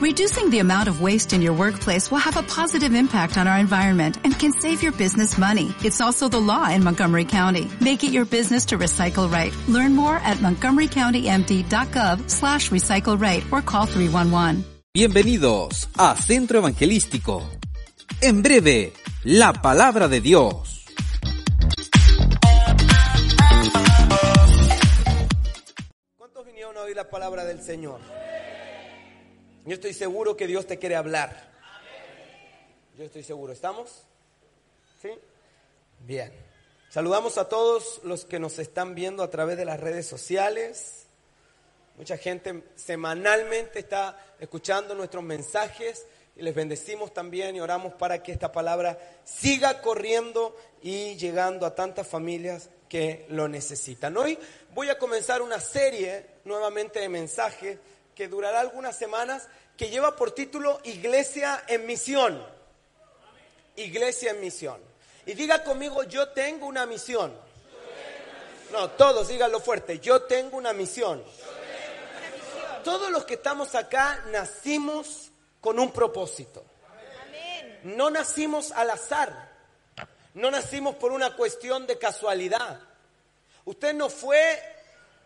Reducing the amount of waste in your workplace will have a positive impact on our environment and can save your business money. It's also the law in Montgomery County. Make it your business to recycle right. Learn more at montgomerycountymd.gov slash recycle right or call 311. Bienvenidos a Centro Evangelístico. En breve, la palabra de Dios. ¿Cuántos vinieron a oír la palabra del Señor? Yo estoy seguro que Dios te quiere hablar. Yo estoy seguro. ¿Estamos? ¿Sí? Bien. Saludamos a todos los que nos están viendo a través de las redes sociales. Mucha gente semanalmente está escuchando nuestros mensajes y les bendecimos también y oramos para que esta palabra siga corriendo y llegando a tantas familias que lo necesitan. Hoy voy a comenzar una serie nuevamente de mensajes que durará algunas semanas que lleva por título Iglesia en Misión. Iglesia en Misión. Y diga conmigo, yo tengo una misión. No, todos díganlo fuerte, yo tengo una misión. Todos los que estamos acá nacimos con un propósito. No nacimos al azar. No nacimos por una cuestión de casualidad. Usted no fue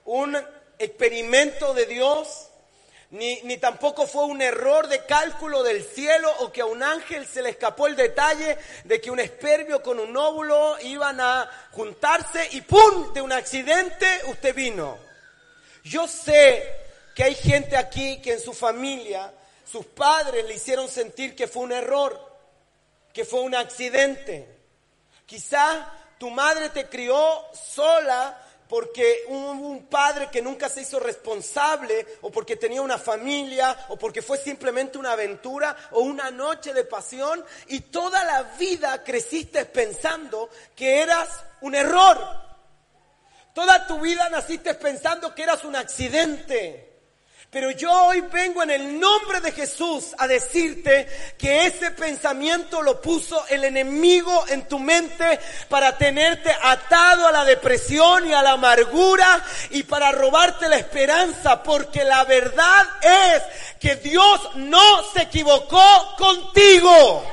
un experimento de Dios, ni, ni, tampoco fue un error de cálculo del cielo o que a un ángel se le escapó el detalle de que un espermio con un óvulo iban a juntarse y ¡pum! de un accidente usted vino. Yo sé que hay gente aquí que en su familia, sus padres le hicieron sentir que fue un error, que fue un accidente. Quizá tu madre te crió sola porque hubo un padre que nunca se hizo responsable o porque tenía una familia o porque fue simplemente una aventura o una noche de pasión y toda la vida creciste pensando que eras un error. Toda tu vida naciste pensando que eras un accidente. Pero yo hoy vengo en el nombre de Jesús a decirte que ese pensamiento lo puso el enemigo en tu mente para tenerte atado a la depresión y a la amargura y para robarte la esperanza, porque la verdad es que Dios no se equivocó contigo.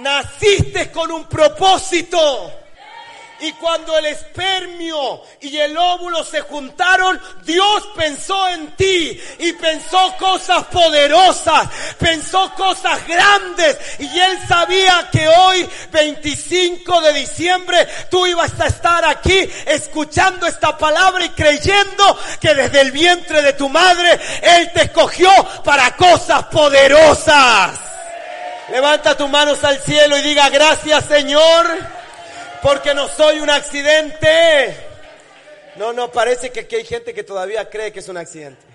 Naciste con un propósito. Y cuando el espermio y el óvulo se juntaron, Dios pensó en ti y pensó cosas poderosas, pensó cosas grandes. Y Él sabía que hoy, 25 de diciembre, tú ibas a estar aquí escuchando esta palabra y creyendo que desde el vientre de tu madre Él te escogió para cosas poderosas. Levanta tus manos al cielo y diga gracias Señor porque no soy un accidente. No, no, parece que aquí hay gente que todavía cree que es un accidente.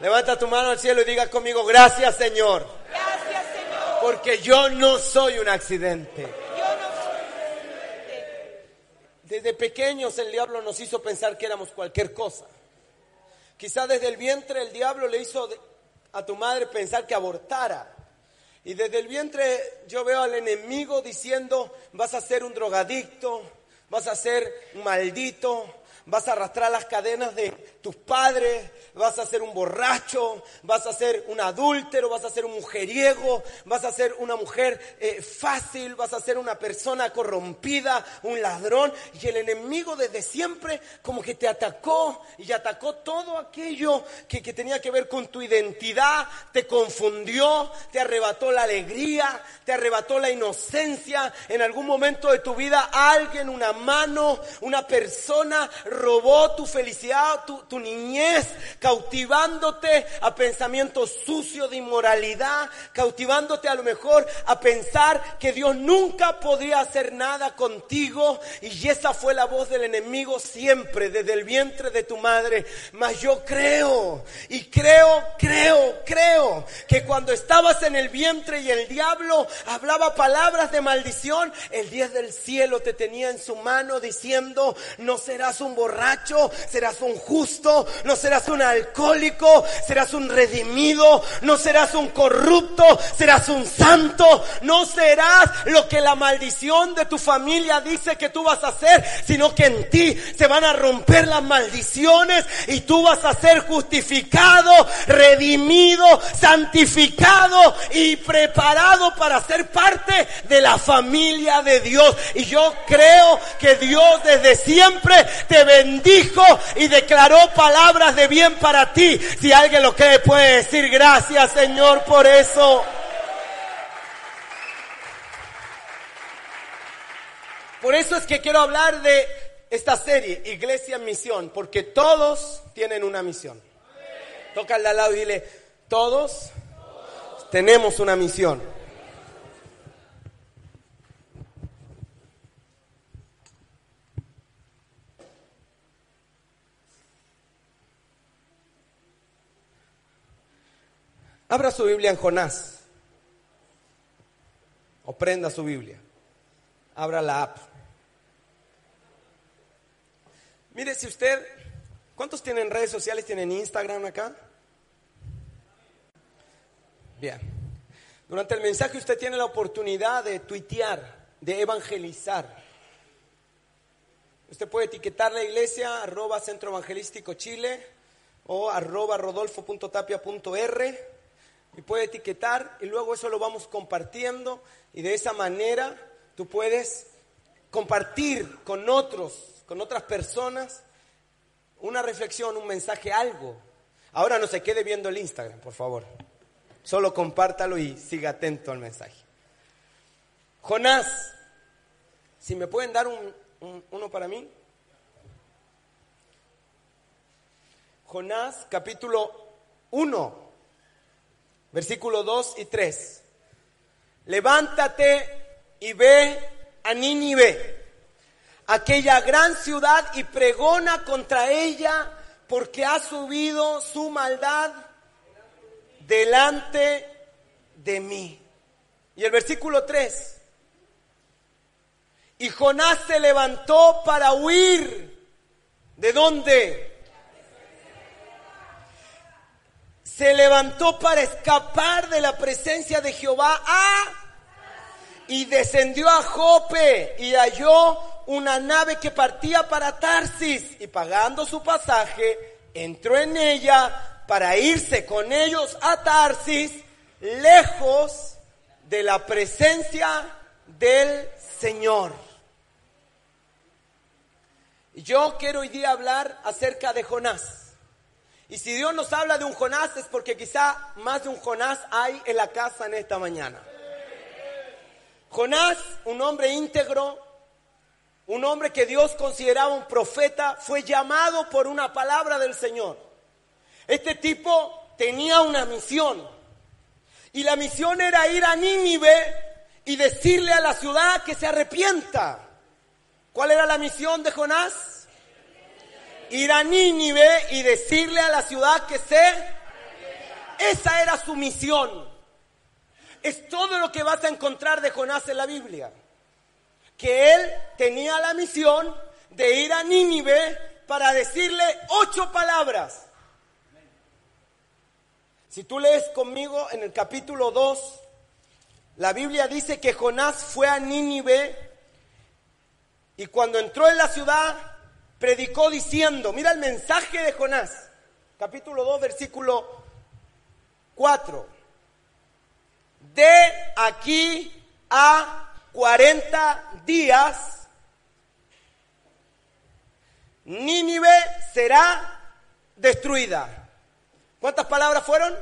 Levanta tu mano al cielo y diga conmigo, gracias Señor. Gracias Señor. Porque yo no soy un accidente. Yo no soy un accidente. Desde pequeños el diablo nos hizo pensar que éramos cualquier cosa. Quizá desde el vientre el diablo le hizo a tu madre pensar que abortara. Y desde el vientre yo veo al enemigo diciendo, vas a ser un drogadicto, vas a ser un maldito, vas a arrastrar las cadenas de tus padres, vas a ser un borracho, vas a ser un adúltero, vas a ser un mujeriego, vas a ser una mujer eh, fácil, vas a ser una persona corrompida, un ladrón. Y el enemigo desde siempre como que te atacó y atacó todo aquello que, que tenía que ver con tu identidad, te confundió, te arrebató la alegría, te arrebató la inocencia. En algún momento de tu vida alguien, una mano, una persona robó tu felicidad, tu, tu niñez, cautivándote a pensamientos sucios de inmoralidad, cautivándote a lo mejor a pensar que Dios nunca podría hacer nada contigo. Y esa fue la voz del enemigo siempre, desde el vientre de tu madre. Mas yo creo, y creo, creo, creo, que cuando estabas en el vientre y el diablo hablaba palabras de maldición, el Dios del cielo te tenía en su mano diciendo, no serás un borracho, serás un justo, no serás un alcohólico, serás un redimido, no serás un corrupto, serás un santo, no serás lo que la maldición de tu familia dice que tú vas a hacer, sino que en ti se van a romper las maldiciones y tú vas a ser justificado, redimido, santificado y preparado para ser parte de la familia de Dios. Y yo creo que Dios desde siempre te bendijo y declaró palabras de bien para ti. Si alguien lo cree puede decir gracias Señor por eso. Por eso es que quiero hablar de esta serie, Iglesia en Misión, porque todos tienen una misión. Toca al lado y dile, todos tenemos una misión. Abra su Biblia en Jonás. O prenda su Biblia. Abra la app. Mire, si usted, ¿cuántos tienen redes sociales? ¿Tienen Instagram acá? Bien. Durante el mensaje usted tiene la oportunidad de tuitear, de evangelizar. Usted puede etiquetar la iglesia, arroba Centro Evangelístico Chile o arroba rodolfo.tapia.r y puede etiquetar y luego eso lo vamos compartiendo y de esa manera tú puedes compartir con otros, con otras personas una reflexión, un mensaje, algo. Ahora no se quede viendo el Instagram, por favor. Solo compártalo y siga atento al mensaje. Jonás, si me pueden dar un, un- uno para mí. Jonás capítulo 1, versículo 2 y 3. Levántate y ve a Nínive, aquella gran ciudad, y pregona contra ella, porque ha subido su maldad delante de mí. Y el versículo 3. Y Jonás se levantó para huir. ¿De dónde? Se levantó para escapar de la presencia de Jehová a y descendió a Jope y halló una nave que partía para Tarsis y pagando su pasaje entró en ella para irse con ellos a Tarsis lejos de la presencia del Señor. Yo quiero hoy día hablar acerca de Jonás. Y si Dios nos habla de un Jonás es porque quizá más de un Jonás hay en la casa en esta mañana. Jonás, un hombre íntegro, un hombre que Dios consideraba un profeta, fue llamado por una palabra del Señor. Este tipo tenía una misión. Y la misión era ir a Nínive y decirle a la ciudad que se arrepienta. ¿Cuál era la misión de Jonás? Ir a Nínive y decirle a la ciudad que se... Esa era su misión. Es todo lo que vas a encontrar de Jonás en la Biblia. Que él tenía la misión de ir a Nínive para decirle ocho palabras. Si tú lees conmigo en el capítulo 2, la Biblia dice que Jonás fue a Nínive y cuando entró en la ciudad predicó diciendo, mira el mensaje de Jonás, capítulo 2, versículo 4. De aquí a 40 días, Nínive será destruida. ¿Cuántas palabras fueron?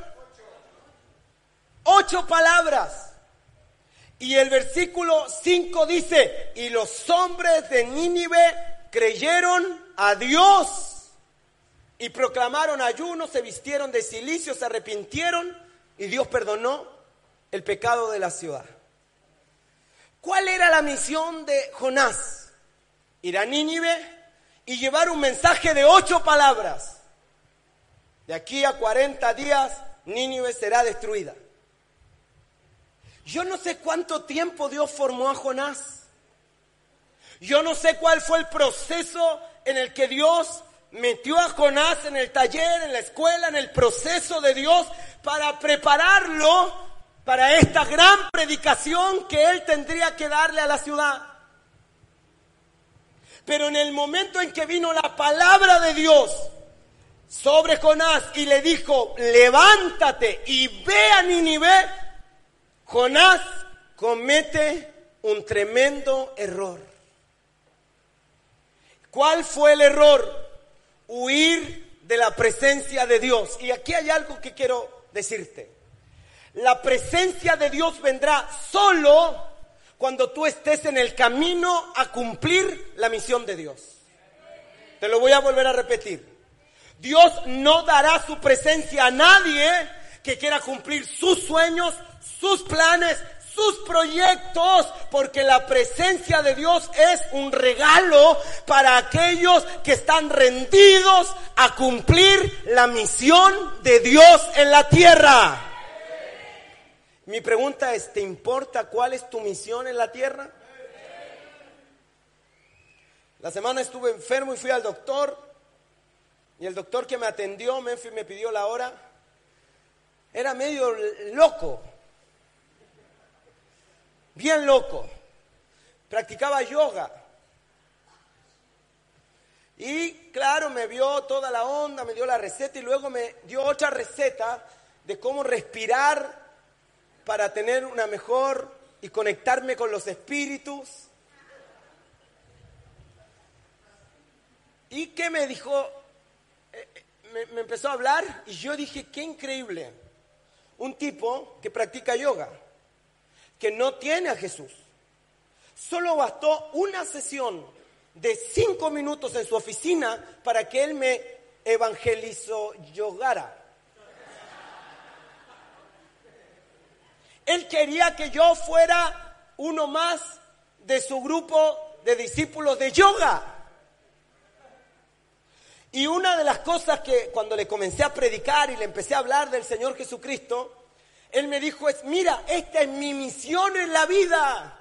Ocho palabras. Y el versículo 5 dice, y los hombres de Nínive creyeron a Dios y proclamaron ayuno, se vistieron de silicio, se arrepintieron y Dios perdonó el pecado de la ciudad. ¿Cuál era la misión de Jonás? Ir a Nínive y llevar un mensaje de ocho palabras. De aquí a 40 días, Nínive será destruida. Yo no sé cuánto tiempo Dios formó a Jonás. Yo no sé cuál fue el proceso en el que Dios metió a Jonás en el taller, en la escuela, en el proceso de Dios para prepararlo para esta gran predicación que él tendría que darle a la ciudad. Pero en el momento en que vino la palabra de Dios sobre Jonás y le dijo, levántate y ve a Nínive, Jonás comete un tremendo error. ¿Cuál fue el error? Huir de la presencia de Dios. Y aquí hay algo que quiero decirte. La presencia de Dios vendrá solo cuando tú estés en el camino a cumplir la misión de Dios. Te lo voy a volver a repetir. Dios no dará su presencia a nadie que quiera cumplir sus sueños, sus planes, sus proyectos, porque la presencia de Dios es un regalo para aquellos que están rendidos a cumplir la misión de Dios en la tierra. Mi pregunta es, ¿te importa cuál es tu misión en la tierra? La semana estuve enfermo y fui al doctor y el doctor que me atendió, me, me pidió la hora, era medio loco, bien loco, practicaba yoga. Y claro, me vio toda la onda, me dio la receta y luego me dio otra receta de cómo respirar para tener una mejor y conectarme con los espíritus. ¿Y qué me dijo? Eh, eh, me, me, empezó a hablar y yo dije, qué increíble. Un tipo que practica yoga, que no tiene a Jesús. Solo bastó una sesión de cinco minutos en su oficina para que él me evangelizó yogara. Él quería que yo fuera uno más de su grupo de discípulos de yoga. Y una de las cosas que cuando le comencé a predicar y le empecé a hablar del Señor Jesucristo, él me dijo es, mira, esta es mi misión en la vida.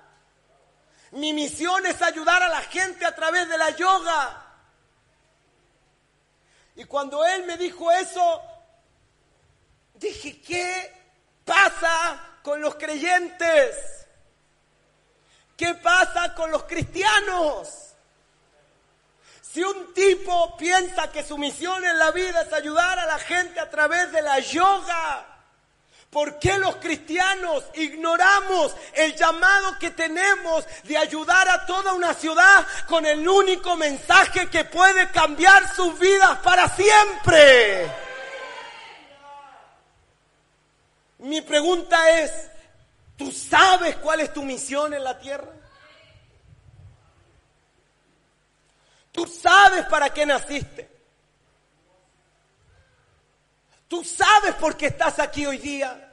Mi misión es ayudar a la gente a través de la yoga. Y cuando él me dijo eso, dije, ¿qué pasa con los creyentes? ¿Qué pasa con los cristianos? Si un tipo piensa que su misión en la vida es ayudar a la gente a través de la yoga, ¿por qué los cristianos ignoramos el llamado que tenemos de ayudar a toda una ciudad con el único mensaje que puede cambiar sus vidas para siempre? Mi pregunta es, ¿tú sabes cuál es tu misión en la tierra? ¿Tú sabes para qué naciste? ¿Tú sabes por qué estás aquí hoy día?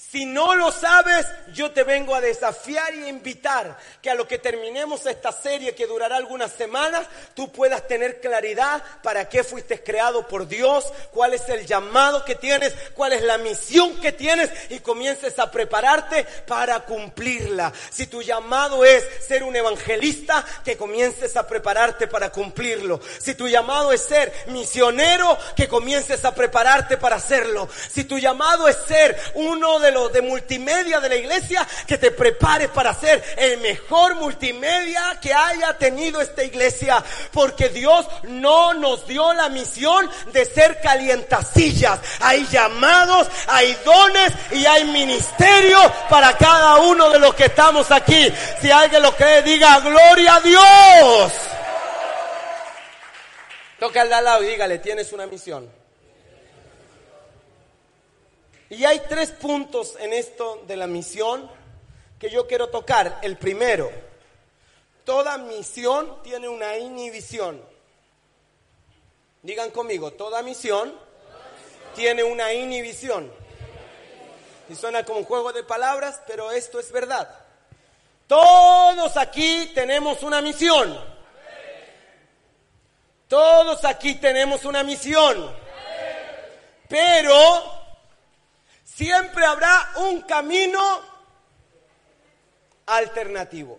Si no lo sabes, yo te vengo a desafiar y a invitar que a lo que terminemos esta serie que durará algunas semanas, tú puedas tener claridad para qué fuiste creado por Dios, cuál es el llamado que tienes, cuál es la misión que tienes y comiences a prepararte para cumplirla. Si tu llamado es ser un evangelista, que comiences a prepararte para cumplirlo. Si tu llamado es ser misionero, que comiences a prepararte para hacerlo. Si tu llamado es ser uno de los de multimedia de la iglesia, que te prepares para ser el mejor multimedia que haya tenido esta iglesia. Porque Dios no nos dio la misión de ser calientasillas. Hay llamados, hay dones y hay ministerio para cada uno de los que estamos aquí. Si alguien lo cree, diga gloria a Dios. Toca al lado y dígale, tienes una misión. Y hay tres puntos en esto de la misión que yo quiero tocar. El primero, toda misión tiene una inhibición. Digan conmigo, toda misión tiene una inhibición. Y suena como un juego de palabras, pero esto es verdad. Todos aquí tenemos una misión. Todos aquí tenemos una misión. Pero Siempre habrá un camino alternativo.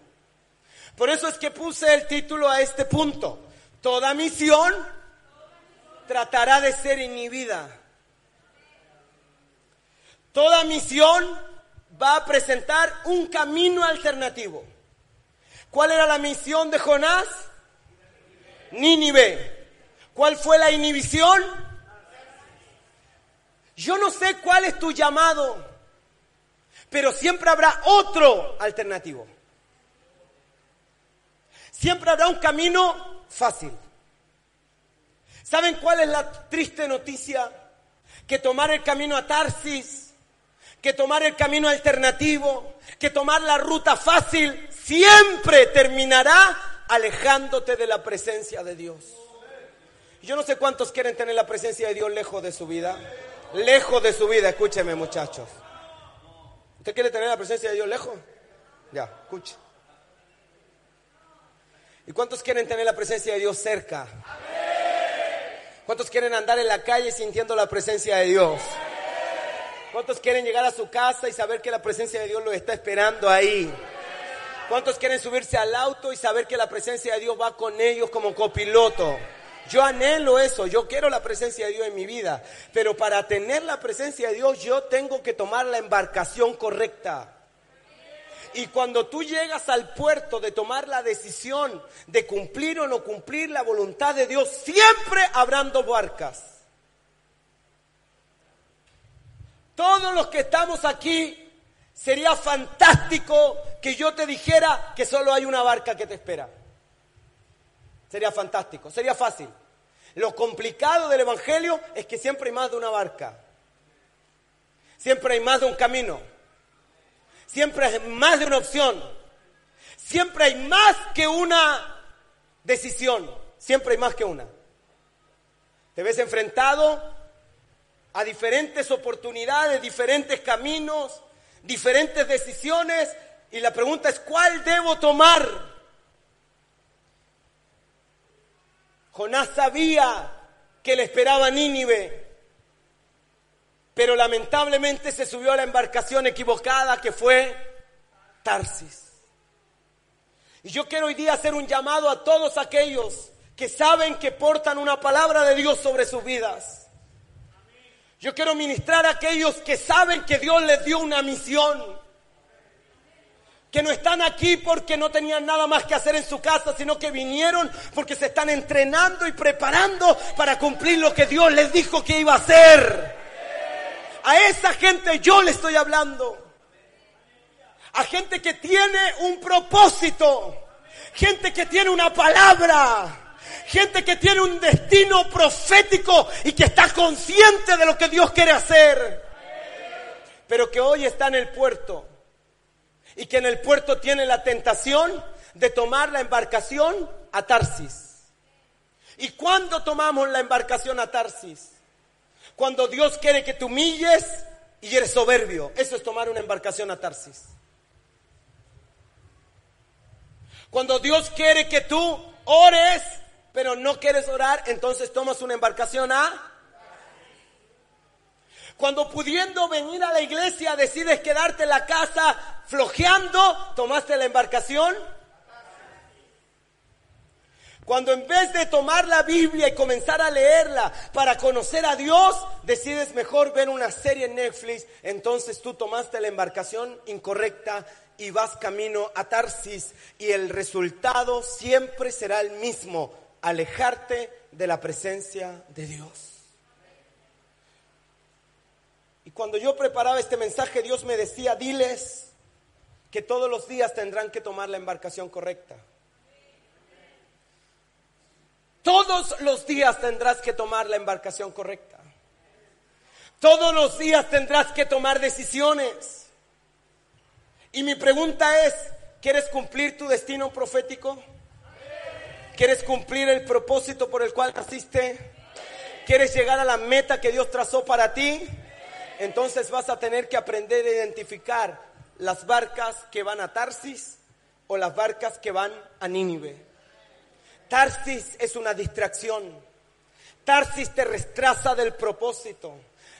Por eso es que puse el título a este punto. Toda misión tratará de ser inhibida. Toda misión va a presentar un camino alternativo. ¿Cuál era la misión de Jonás? Nínive. ¿Cuál fue la inhibición? Yo no sé cuál es tu llamado, pero siempre habrá otro alternativo. Siempre habrá un camino fácil. ¿Saben cuál es la triste noticia? Que tomar el camino a Tarsis, que tomar el camino alternativo, que tomar la ruta fácil, siempre terminará alejándote de la presencia de Dios. Yo no sé cuántos quieren tener la presencia de Dios lejos de su vida. Lejos de su vida, escúcheme muchachos. ¿Usted quiere tener la presencia de Dios lejos? Ya, escuche. ¿Y cuántos quieren tener la presencia de Dios cerca? ¿Cuántos quieren andar en la calle sintiendo la presencia de Dios? ¿Cuántos quieren llegar a su casa y saber que la presencia de Dios los está esperando ahí? ¿Cuántos quieren subirse al auto y saber que la presencia de Dios va con ellos como copiloto? Yo anhelo eso, yo quiero la presencia de Dios en mi vida, pero para tener la presencia de Dios yo tengo que tomar la embarcación correcta. Y cuando tú llegas al puerto de tomar la decisión de cumplir o no cumplir la voluntad de Dios, siempre habrán dos barcas. Todos los que estamos aquí, sería fantástico que yo te dijera que solo hay una barca que te espera. Sería fantástico, sería fácil. Lo complicado del Evangelio es que siempre hay más de una barca. Siempre hay más de un camino. Siempre hay más de una opción. Siempre hay más que una decisión. Siempre hay más que una. Te ves enfrentado a diferentes oportunidades, diferentes caminos, diferentes decisiones y la pregunta es, ¿cuál debo tomar? Jonás sabía que le esperaba Nínive, pero lamentablemente se subió a la embarcación equivocada que fue Tarsis. Y yo quiero hoy día hacer un llamado a todos aquellos que saben que portan una palabra de Dios sobre sus vidas. Yo quiero ministrar a aquellos que saben que Dios les dio una misión que no están aquí porque no tenían nada más que hacer en su casa, sino que vinieron porque se están entrenando y preparando para cumplir lo que Dios les dijo que iba a hacer. A esa gente yo le estoy hablando. A gente que tiene un propósito. Gente que tiene una palabra. Gente que tiene un destino profético y que está consciente de lo que Dios quiere hacer. Pero que hoy está en el puerto y que en el puerto tiene la tentación de tomar la embarcación a Tarsis. ¿Y cuándo tomamos la embarcación a Tarsis? Cuando Dios quiere que te humilles y eres soberbio. Eso es tomar una embarcación a Tarsis. Cuando Dios quiere que tú ores, pero no quieres orar, entonces tomas una embarcación a cuando pudiendo venir a la iglesia decides quedarte en la casa flojeando, tomaste la embarcación. Cuando en vez de tomar la Biblia y comenzar a leerla para conocer a Dios, decides mejor ver una serie en Netflix, entonces tú tomaste la embarcación incorrecta y vas camino a Tarsis y el resultado siempre será el mismo, alejarte de la presencia de Dios. Y cuando yo preparaba este mensaje, Dios me decía, diles que todos los días tendrán que tomar la embarcación correcta. Todos los días tendrás que tomar la embarcación correcta. Todos los días tendrás que tomar decisiones. Y mi pregunta es, ¿quieres cumplir tu destino profético? ¿Quieres cumplir el propósito por el cual naciste? ¿Quieres llegar a la meta que Dios trazó para ti? Entonces vas a tener que aprender a identificar las barcas que van a Tarsis o las barcas que van a Nínive. Tarsis es una distracción. Tarsis te retrasa del propósito.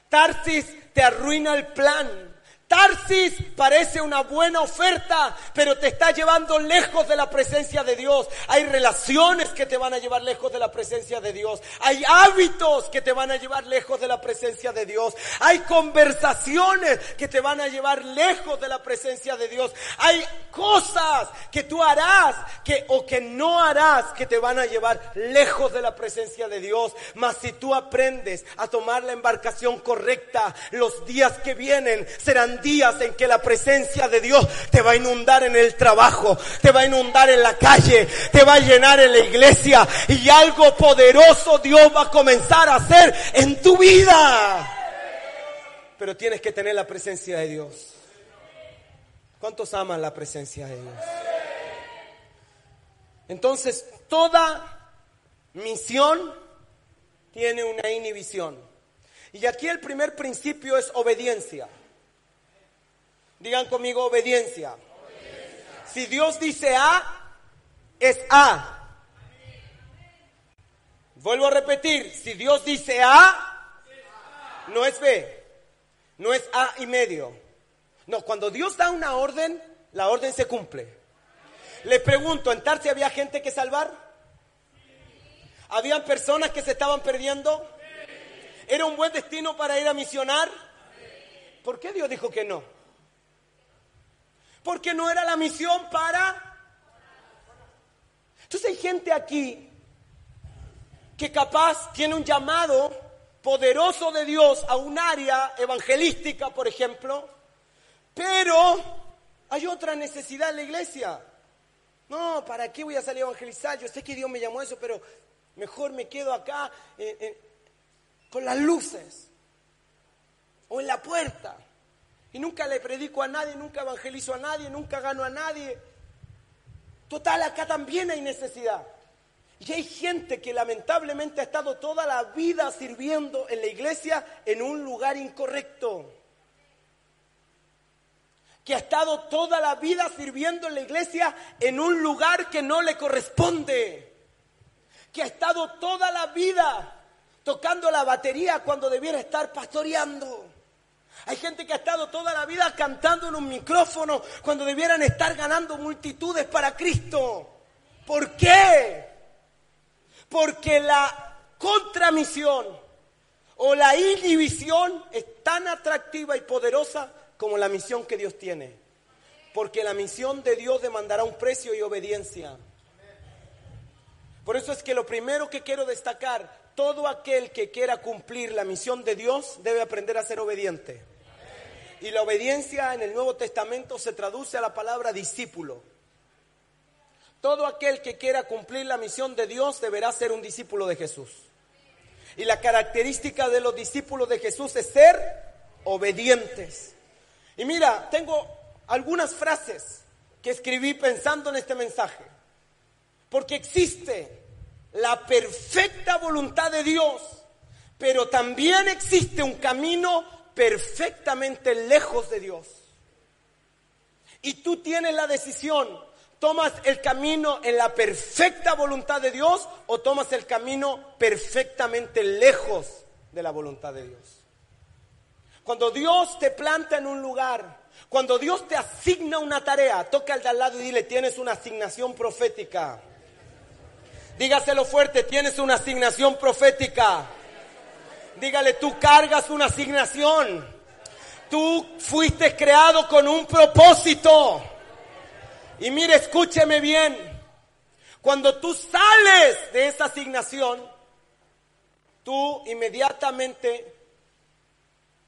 Tarsis te arruina el plan. Tarsis parece una buena oferta, pero te está llevando lejos de la presencia de Dios. Hay relaciones que te van a llevar lejos de la presencia de Dios. Hay hábitos que te van a llevar lejos de la presencia de Dios. Hay conversaciones que te van a llevar lejos de la presencia de Dios. Hay cosas que tú harás que o que no harás que te van a llevar lejos de la presencia de Dios. Mas si tú aprendes a tomar la embarcación correcta, los días que vienen serán días en que la presencia de Dios te va a inundar en el trabajo, te va a inundar en la calle, te va a llenar en la iglesia y algo poderoso Dios va a comenzar a hacer en tu vida. Pero tienes que tener la presencia de Dios. ¿Cuántos aman la presencia de Dios? Entonces, toda misión tiene una inhibición. Y aquí el primer principio es obediencia. Digan conmigo obediencia. Si Dios dice A, es A. Vuelvo a repetir, si Dios dice A, no es B, no es A y medio. No, cuando Dios da una orden, la orden se cumple. Le pregunto, ¿en Tarsi había gente que salvar? ¿Habían personas que se estaban perdiendo? ¿Era un buen destino para ir a misionar? ¿Por qué Dios dijo que no? Porque no era la misión para... Entonces hay gente aquí que capaz tiene un llamado poderoso de Dios a un área evangelística, por ejemplo, pero hay otra necesidad en la iglesia. No, ¿para qué voy a salir a evangelizar? Yo sé que Dios me llamó a eso, pero mejor me quedo acá eh, eh, con las luces o en la puerta. Y nunca le predico a nadie, nunca evangelizo a nadie, nunca gano a nadie. Total, acá también hay necesidad. Y hay gente que lamentablemente ha estado toda la vida sirviendo en la iglesia en un lugar incorrecto. Que ha estado toda la vida sirviendo en la iglesia en un lugar que no le corresponde. Que ha estado toda la vida tocando la batería cuando debiera estar pastoreando. Hay gente que ha estado toda la vida cantando en un micrófono cuando debieran estar ganando multitudes para Cristo. ¿Por qué? Porque la contramisión o la inhibición es tan atractiva y poderosa como la misión que Dios tiene. Porque la misión de Dios demandará un precio y obediencia. Por eso es que lo primero que quiero destacar, todo aquel que quiera cumplir la misión de Dios debe aprender a ser obediente. Y la obediencia en el Nuevo Testamento se traduce a la palabra discípulo. Todo aquel que quiera cumplir la misión de Dios deberá ser un discípulo de Jesús. Y la característica de los discípulos de Jesús es ser obedientes. Y mira, tengo algunas frases que escribí pensando en este mensaje. Porque existe la perfecta voluntad de Dios, pero también existe un camino perfectamente lejos de Dios. Y tú tienes la decisión, ¿tomas el camino en la perfecta voluntad de Dios o tomas el camino perfectamente lejos de la voluntad de Dios? Cuando Dios te planta en un lugar, cuando Dios te asigna una tarea, toca al de al lado y dile, tienes una asignación profética. Dígaselo fuerte, tienes una asignación profética. Dígale, tú cargas una asignación. Tú fuiste creado con un propósito. Y mire, escúcheme bien. Cuando tú sales de esa asignación, tú inmediatamente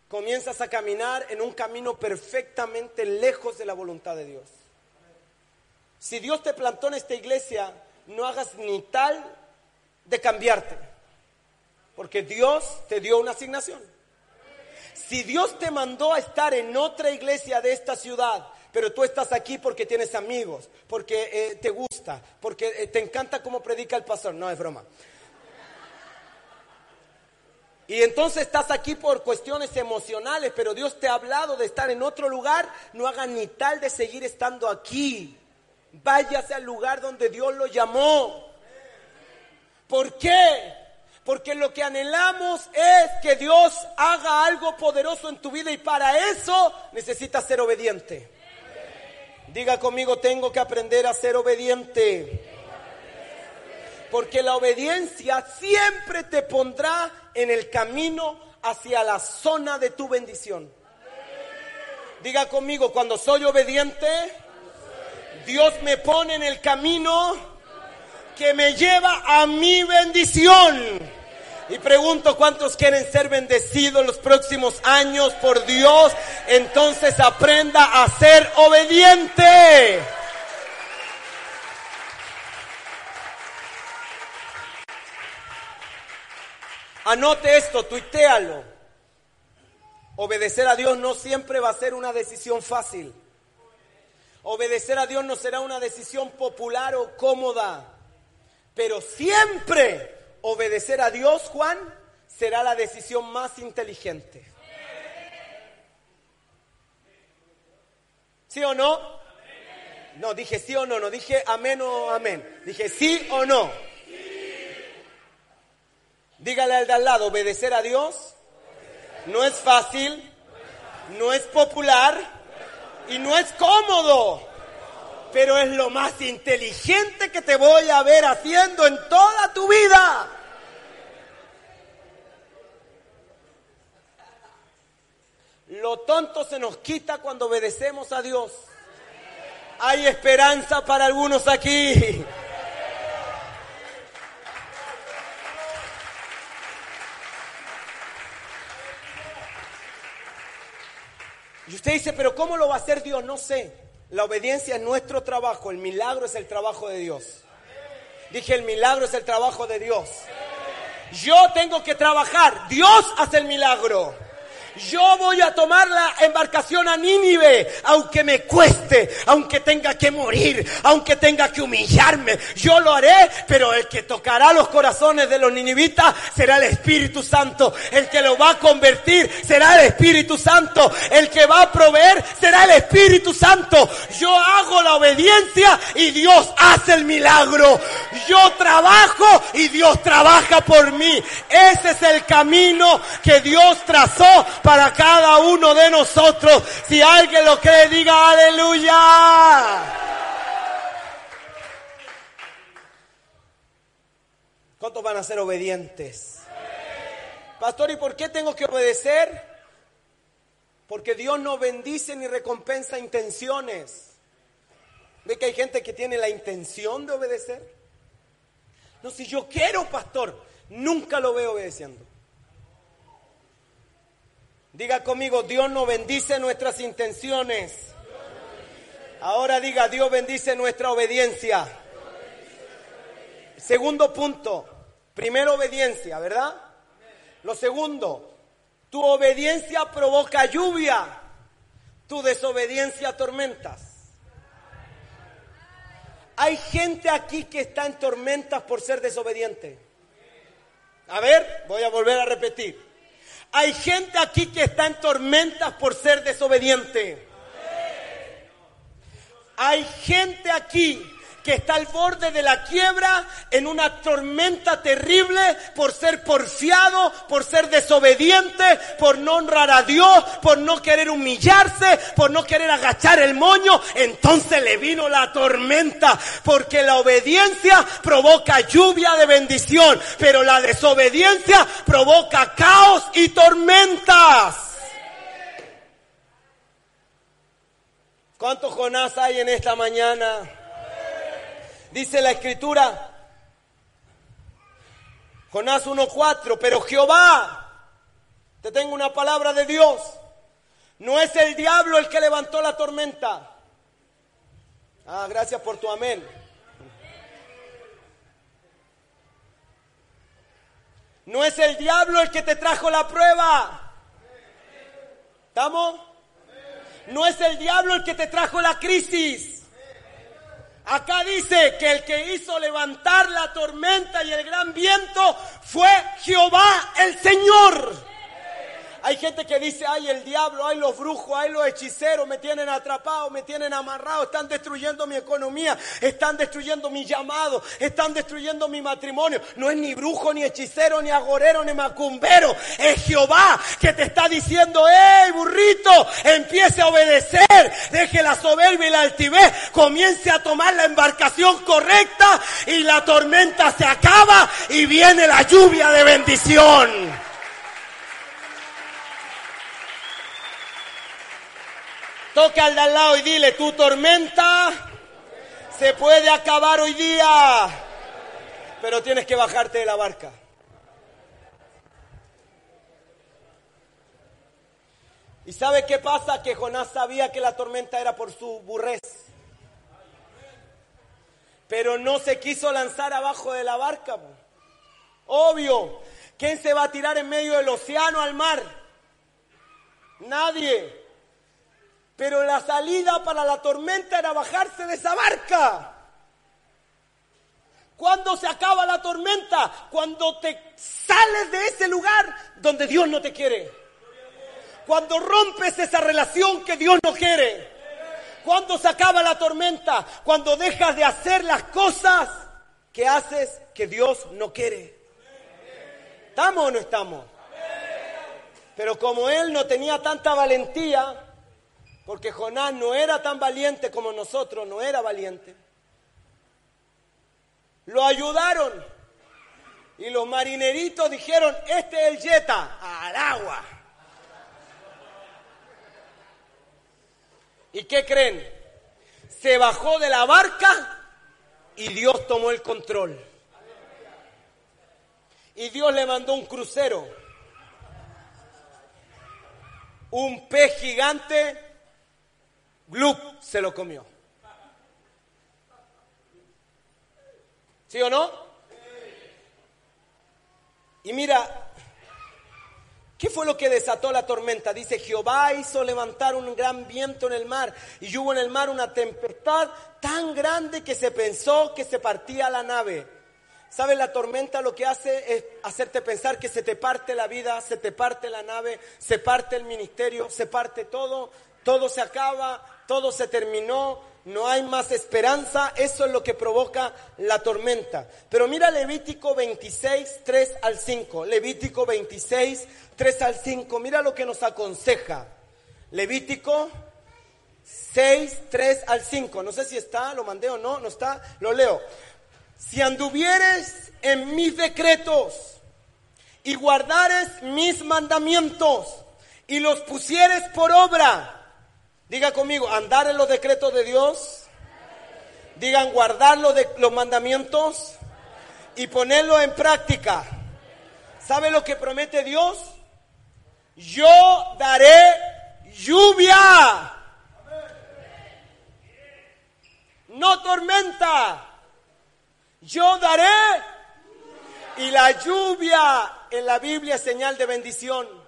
comienzas a caminar en un camino perfectamente lejos de la voluntad de Dios. Si Dios te plantó en esta iglesia, no hagas ni tal de cambiarte, porque Dios te dio una asignación. Si Dios te mandó a estar en otra iglesia de esta ciudad, pero tú estás aquí porque tienes amigos, porque eh, te gusta, porque eh, te encanta cómo predica el pastor, no es broma. Y entonces estás aquí por cuestiones emocionales, pero Dios te ha hablado de estar en otro lugar, no hagas ni tal de seguir estando aquí. Váyase al lugar donde Dios lo llamó. ¿Por qué? Porque lo que anhelamos es que Dios haga algo poderoso en tu vida y para eso necesitas ser obediente. Diga conmigo, tengo que aprender a ser obediente. Porque la obediencia siempre te pondrá en el camino hacia la zona de tu bendición. Diga conmigo, cuando soy obediente, Dios me pone en el camino que me lleva a mi bendición. Y pregunto cuántos quieren ser bendecidos los próximos años por Dios. Entonces aprenda a ser obediente. Anote esto, tuitéalo. Obedecer a Dios no siempre va a ser una decisión fácil. Obedecer a Dios no será una decisión popular o cómoda. Pero siempre obedecer a Dios, Juan, será la decisión más inteligente. ¿Sí o no? No, dije sí o no, no dije amén o amén. Dije sí o no. Dígale al de al lado, obedecer a Dios no es fácil, no es popular y no es cómodo pero es lo más inteligente que te voy a ver haciendo en toda tu vida. Lo tonto se nos quita cuando obedecemos a Dios. Hay esperanza para algunos aquí. Y usted dice, pero ¿cómo lo va a hacer Dios? No sé. La obediencia es nuestro trabajo, el milagro es el trabajo de Dios. Dije, el milagro es el trabajo de Dios. Yo tengo que trabajar, Dios hace el milagro. Yo voy a tomar la embarcación a Nínive, aunque me cueste, aunque tenga que morir, aunque tenga que humillarme. Yo lo haré, pero el que tocará los corazones de los ninivitas será el Espíritu Santo. El que lo va a convertir será el Espíritu Santo. El que va a proveer será el Espíritu Santo. Yo hago la obediencia y Dios hace el milagro. Yo trabajo y Dios trabaja por mí. Ese es el camino que Dios trazó para cada uno de nosotros. Si alguien lo cree, diga aleluya. ¿Cuántos van a ser obedientes? Pastor, ¿y por qué tengo que obedecer? Porque Dios no bendice ni recompensa intenciones. ¿Ve que hay gente que tiene la intención de obedecer? No, si yo quiero, pastor, nunca lo veo obedeciendo. Diga conmigo, Dios no bendice nuestras intenciones. Ahora diga, Dios bendice nuestra obediencia. Segundo punto, primero obediencia, ¿verdad? Lo segundo, tu obediencia provoca lluvia, tu desobediencia tormentas. Hay gente aquí que está en tormentas por ser desobediente. A ver, voy a volver a repetir. Hay gente aquí que está en tormentas por ser desobediente. Hay gente aquí que está al borde de la quiebra en una tormenta terrible por ser porfiado, por ser desobediente, por no honrar a Dios, por no querer humillarse, por no querer agachar el moño. Entonces le vino la tormenta porque la obediencia provoca lluvia de bendición, pero la desobediencia provoca caos y tormentas. ¿Cuántos Jonás hay en esta mañana? Dice la escritura, Jonás 1.4, pero Jehová, te tengo una palabra de Dios, no es el diablo el que levantó la tormenta. Ah, gracias por tu amén. No es el diablo el que te trajo la prueba. ¿Estamos? No es el diablo el que te trajo la crisis. Acá dice que el que hizo levantar la tormenta y el gran viento fue Jehová el Señor. Hay gente que dice, ay, el diablo, ay, los brujos, ay, los hechiceros me tienen atrapado, me tienen amarrado, están destruyendo mi economía, están destruyendo mi llamado, están destruyendo mi matrimonio. No es ni brujo, ni hechicero, ni agorero, ni macumbero. Es Jehová que te está diciendo, hey, burrito, empiece a obedecer, deje la soberbia y la altivez, comience a tomar la embarcación correcta y la tormenta se acaba y viene la lluvia de bendición. Toca al de al lado y dile, tu tormenta se puede acabar hoy día, pero tienes que bajarte de la barca. ¿Y sabe qué pasa? Que Jonás sabía que la tormenta era por su burrez. Pero no se quiso lanzar abajo de la barca. Obvio. ¿Quién se va a tirar en medio del océano al mar? Nadie. Pero la salida para la tormenta era bajarse de esa barca. ¿Cuándo se acaba la tormenta? Cuando te sales de ese lugar donde Dios no te quiere. Cuando rompes esa relación que Dios no quiere. Cuando se acaba la tormenta. Cuando dejas de hacer las cosas que haces que Dios no quiere. ¿Estamos o no estamos? Pero como él no tenía tanta valentía, porque Jonás no era tan valiente como nosotros, no era valiente. Lo ayudaron. Y los marineritos dijeron, este es el Yeta, al agua. ¿Y qué creen? Se bajó de la barca y Dios tomó el control. Y Dios le mandó un crucero. Un pez gigante Glup se lo comió. ¿Sí o no? Y mira, ¿qué fue lo que desató la tormenta? Dice, Jehová hizo levantar un gran viento en el mar y hubo en el mar una tempestad tan grande que se pensó que se partía la nave. ¿Sabes? La tormenta lo que hace es hacerte pensar que se te parte la vida, se te parte la nave, se parte el ministerio, se parte todo, todo se acaba, todo se terminó, no hay más esperanza, eso es lo que provoca la tormenta. Pero mira Levítico 26, 3 al 5, Levítico 26, 3 al 5, mira lo que nos aconseja. Levítico 6, 3 al 5, no sé si está, lo mandé o no, no está, lo leo. Si anduvieres en mis decretos y guardares mis mandamientos y los pusieres por obra, Diga conmigo, andar en los decretos de Dios. Digan, guardar los, de, los mandamientos y ponerlo en práctica. ¿Sabe lo que promete Dios? Yo daré lluvia. No tormenta. Yo daré. Y la lluvia en la Biblia es señal de bendición.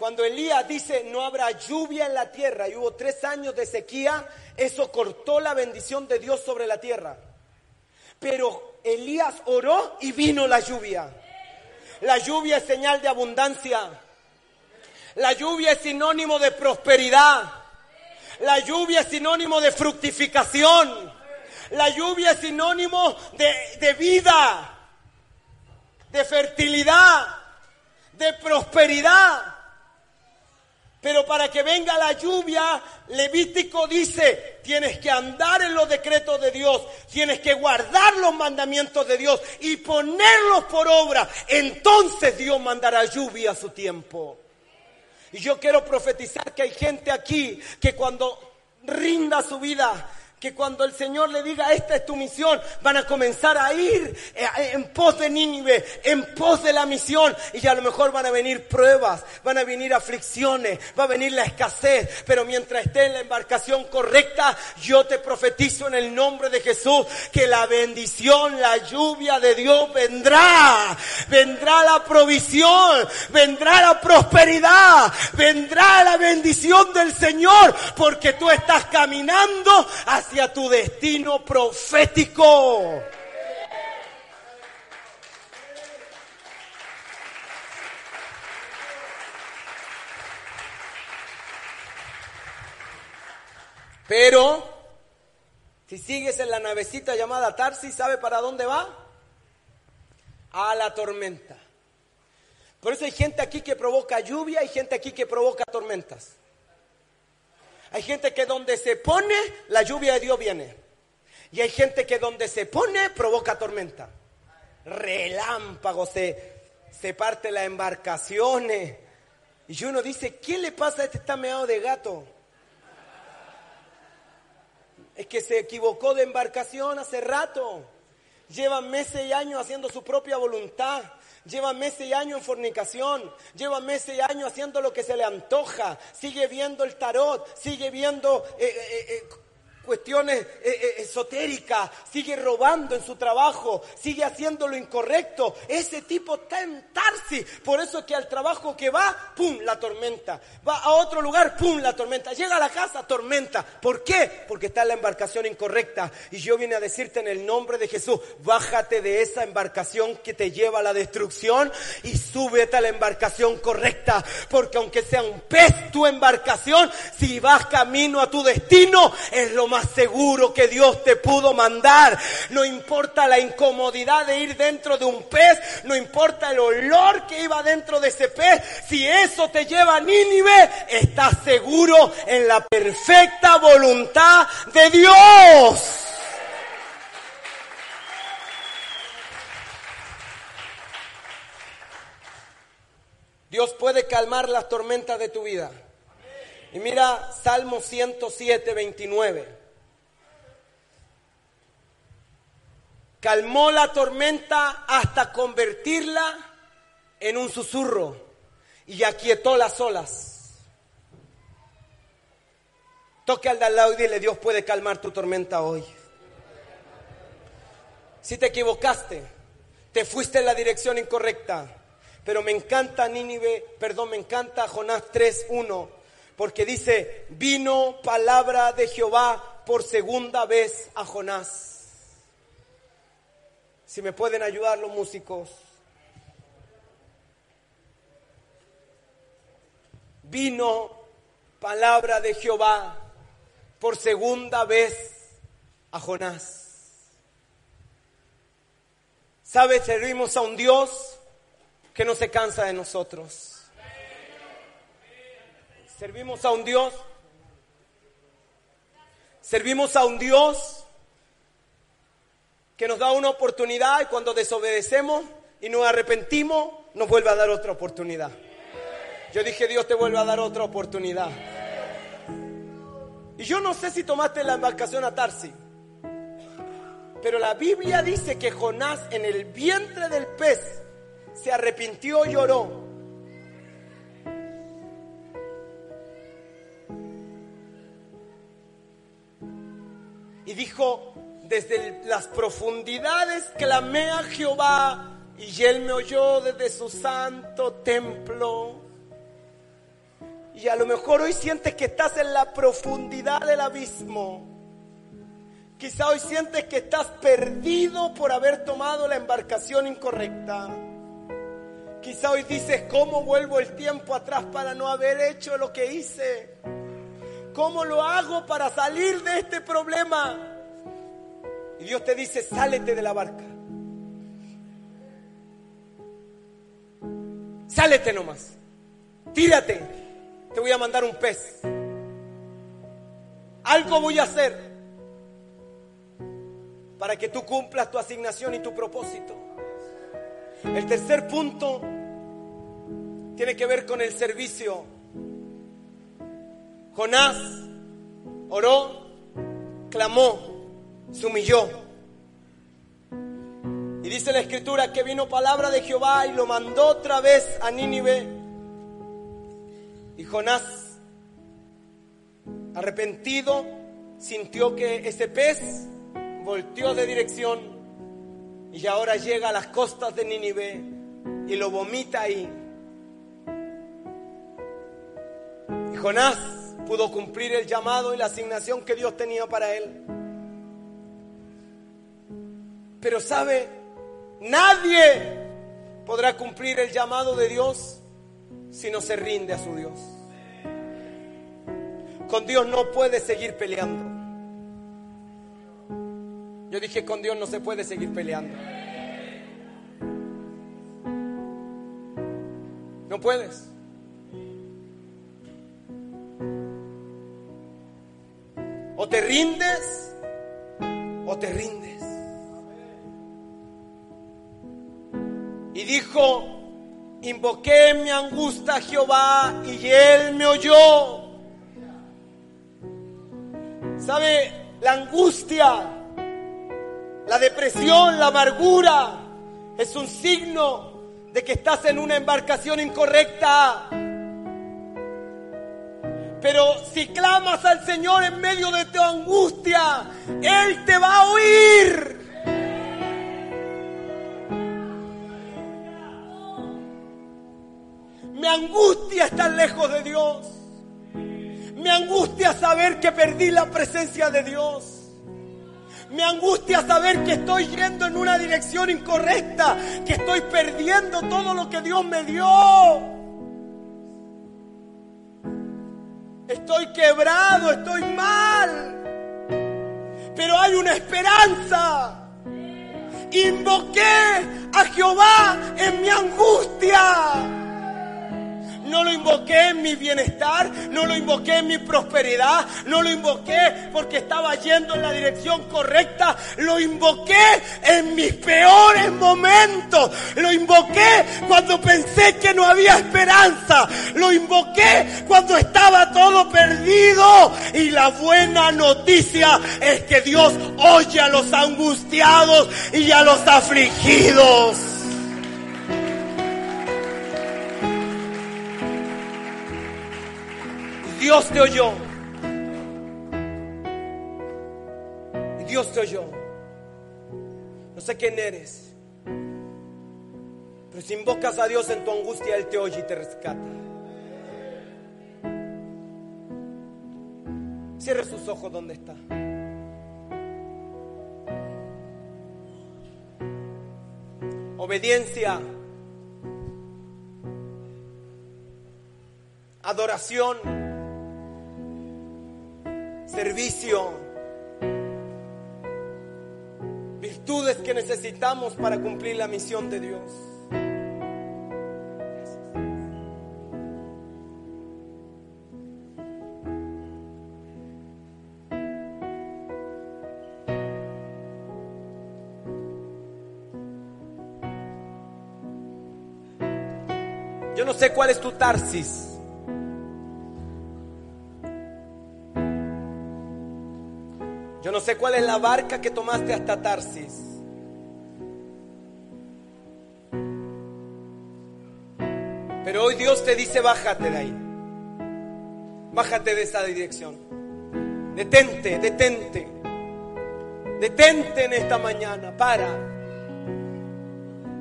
Cuando Elías dice no habrá lluvia en la tierra y hubo tres años de sequía, eso cortó la bendición de Dios sobre la tierra. Pero Elías oró y vino la lluvia. La lluvia es señal de abundancia. La lluvia es sinónimo de prosperidad. La lluvia es sinónimo de fructificación. La lluvia es sinónimo de, de vida, de fertilidad, de prosperidad. Pero para que venga la lluvia, Levítico dice, tienes que andar en los decretos de Dios, tienes que guardar los mandamientos de Dios y ponerlos por obra. Entonces Dios mandará lluvia a su tiempo. Y yo quiero profetizar que hay gente aquí que cuando rinda su vida, que cuando el Señor le diga, esta es tu misión, van a comenzar a ir eh, en pos de Nínive, en pos de la misión, y a lo mejor van a venir pruebas, van a venir aflicciones, va a venir la escasez, pero mientras esté en la embarcación correcta, yo te profetizo en el nombre de Jesús que la bendición, la lluvia de Dios vendrá, vendrá la provisión, vendrá la prosperidad, vendrá la bendición del Señor, porque tú estás caminando hacia hacia tu destino profético. Pero si sigues en la navecita llamada Tarsi, ¿sabe para dónde va? A la tormenta. Por eso hay gente aquí que provoca lluvia y gente aquí que provoca tormentas. Hay gente que donde se pone, la lluvia de Dios viene. Y hay gente que donde se pone, provoca tormenta. Relámpagos, se, se parte las embarcaciones. Y uno dice, ¿qué le pasa a este está meado de gato? Es que se equivocó de embarcación hace rato. Lleva meses y años haciendo su propia voluntad. Lleva meses y años en fornicación, lleva meses y años haciendo lo que se le antoja, sigue viendo el tarot, sigue viendo eh, eh, eh, cuestiones esotéricas, sigue robando en su trabajo, sigue haciendo lo incorrecto. Ese tipo está en Tarsi. Por eso es que al trabajo que va, ¡pum! la tormenta. Va a otro lugar, ¡pum! la tormenta. Llega a la casa, tormenta. ¿Por qué? Porque está en la embarcación incorrecta. Y yo vine a decirte en el nombre de Jesús, bájate de esa embarcación que te lleva a la destrucción y súbete a la embarcación correcta. Porque aunque sea un pez tu embarcación, si vas camino a tu destino, es lo más seguro que Dios te pudo mandar. No importa la incomodidad de ir dentro de un pez, no importa el olor que iba dentro de ese pez, si eso te lleva a Nínive, estás seguro en la perfecta voluntad de Dios. Dios puede calmar las tormentas de tu vida. Y mira Salmo 107, 29. Calmó la tormenta hasta convertirla en un susurro y aquietó las olas. Toque al de al lado y dile, Dios puede calmar tu tormenta hoy. Si te equivocaste, te fuiste en la dirección incorrecta, pero me encanta Nínive, perdón, me encanta Jonás 3.1, porque dice, vino palabra de Jehová por segunda vez a Jonás. Si me pueden ayudar los músicos. Vino palabra de Jehová por segunda vez a Jonás. ¿Sabes? Servimos a un Dios que no se cansa de nosotros. Servimos a un Dios. Servimos a un Dios que nos da una oportunidad y cuando desobedecemos y nos arrepentimos, nos vuelve a dar otra oportunidad. Yo dije, Dios te vuelve a dar otra oportunidad. Y yo no sé si tomaste la embarcación a Tarsi, pero la Biblia dice que Jonás en el vientre del pez se arrepintió y lloró. Y dijo, desde las profundidades clamé a Jehová y él me oyó desde su santo templo. Y a lo mejor hoy sientes que estás en la profundidad del abismo. Quizá hoy sientes que estás perdido por haber tomado la embarcación incorrecta. Quizá hoy dices, ¿cómo vuelvo el tiempo atrás para no haber hecho lo que hice? ¿Cómo lo hago para salir de este problema? Y Dios te dice, sálete de la barca. Sálete nomás. Tírate. Te voy a mandar un pez. Algo voy a hacer para que tú cumplas tu asignación y tu propósito. El tercer punto tiene que ver con el servicio. Jonás oró, clamó, se humilló. Y dice la escritura que vino palabra de Jehová y lo mandó otra vez a Nínive. Y Jonás, arrepentido, sintió que ese pez volteó de dirección y ahora llega a las costas de Nínive y lo vomita ahí. Y Jonás pudo cumplir el llamado y la asignación que Dios tenía para él. Pero sabe, nadie podrá cumplir el llamado de Dios si no se rinde a su Dios. Con Dios no puedes seguir peleando. Yo dije, con Dios no se puede seguir peleando. No puedes. O te rindes o te rindes. Dijo, invoqué mi angustia a Jehová y él me oyó. ¿Sabe? La angustia, la depresión, la amargura es un signo de que estás en una embarcación incorrecta. Pero si clamas al Señor en medio de tu angustia, Él te va a oír. Angustia estar lejos de Dios. Me angustia saber que perdí la presencia de Dios. Me angustia saber que estoy yendo en una dirección incorrecta, que estoy perdiendo todo lo que Dios me dio. Estoy quebrado, estoy mal. Pero hay una esperanza. Invoqué a Jehová en mi angustia. No lo invoqué en mi bienestar, no lo invoqué en mi prosperidad, no lo invoqué porque estaba yendo en la dirección correcta, lo invoqué en mis peores momentos, lo invoqué cuando pensé que no había esperanza, lo invoqué cuando estaba todo perdido y la buena noticia es que Dios oye a los angustiados y a los afligidos. Dios te oyó. Y Dios te oyó. No sé quién eres. Pero si invocas a Dios en tu angustia, Él te oye y te rescata. Cierre sus ojos donde está. Obediencia. Adoración servicio, virtudes que necesitamos para cumplir la misión de Dios. Yo no sé cuál es tu Tarsis. Yo no sé cuál es la barca que tomaste hasta Tarsis. Pero hoy Dios te dice, bájate de ahí. Bájate de esa dirección. Detente, detente. Detente en esta mañana. Para.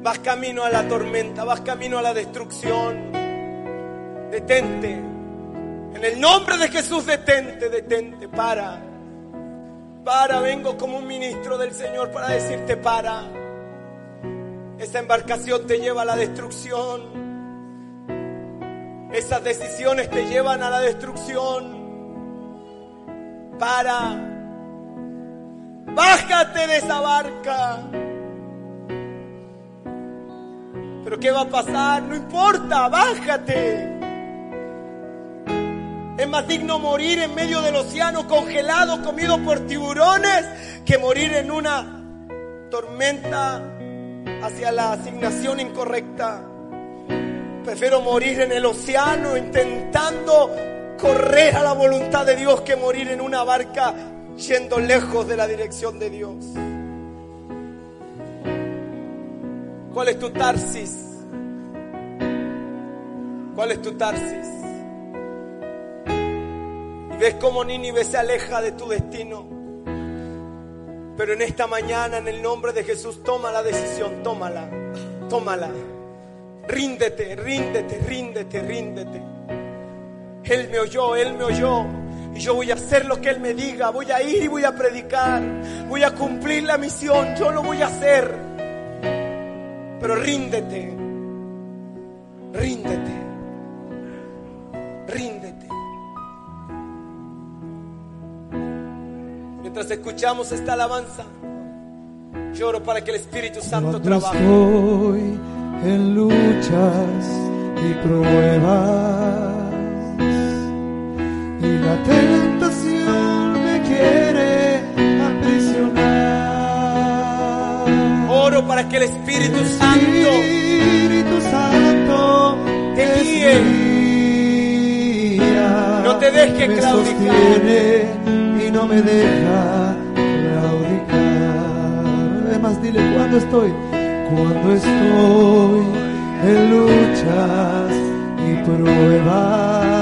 Vas camino a la tormenta, vas camino a la destrucción. Detente. En el nombre de Jesús, detente, detente, para. Para, vengo como un ministro del Señor para decirte para. Esa embarcación te lleva a la destrucción. Esas decisiones te llevan a la destrucción. Para. Bájate de esa barca. Pero ¿qué va a pasar? No importa, bájate. Es más digno morir en medio del océano congelado, comido por tiburones, que morir en una tormenta hacia la asignación incorrecta. Prefiero morir en el océano intentando correr a la voluntad de Dios que morir en una barca yendo lejos de la dirección de Dios. ¿Cuál es tu Tarsis? ¿Cuál es tu Tarsis? Ves cómo Nínive se aleja de tu destino. Pero en esta mañana, en el nombre de Jesús, toma la decisión, tómala, tómala. Ríndete, ríndete, ríndete, ríndete. Él me oyó, Él me oyó. Y yo voy a hacer lo que Él me diga. Voy a ir y voy a predicar. Voy a cumplir la misión. Yo lo voy a hacer. Pero ríndete. Ríndete. Ríndete. Mientras escuchamos esta alabanza, lloro para que el Espíritu Santo Cuando trabaje. estoy en luchas y pruebas y la tentación me quiere aprisionar. Oro para que el Espíritu Santo Espíritu Santo te guíe. No te deje me claudicar. No me deja claudicar. Además, dile cuando estoy, cuando estoy en luchas y pruebas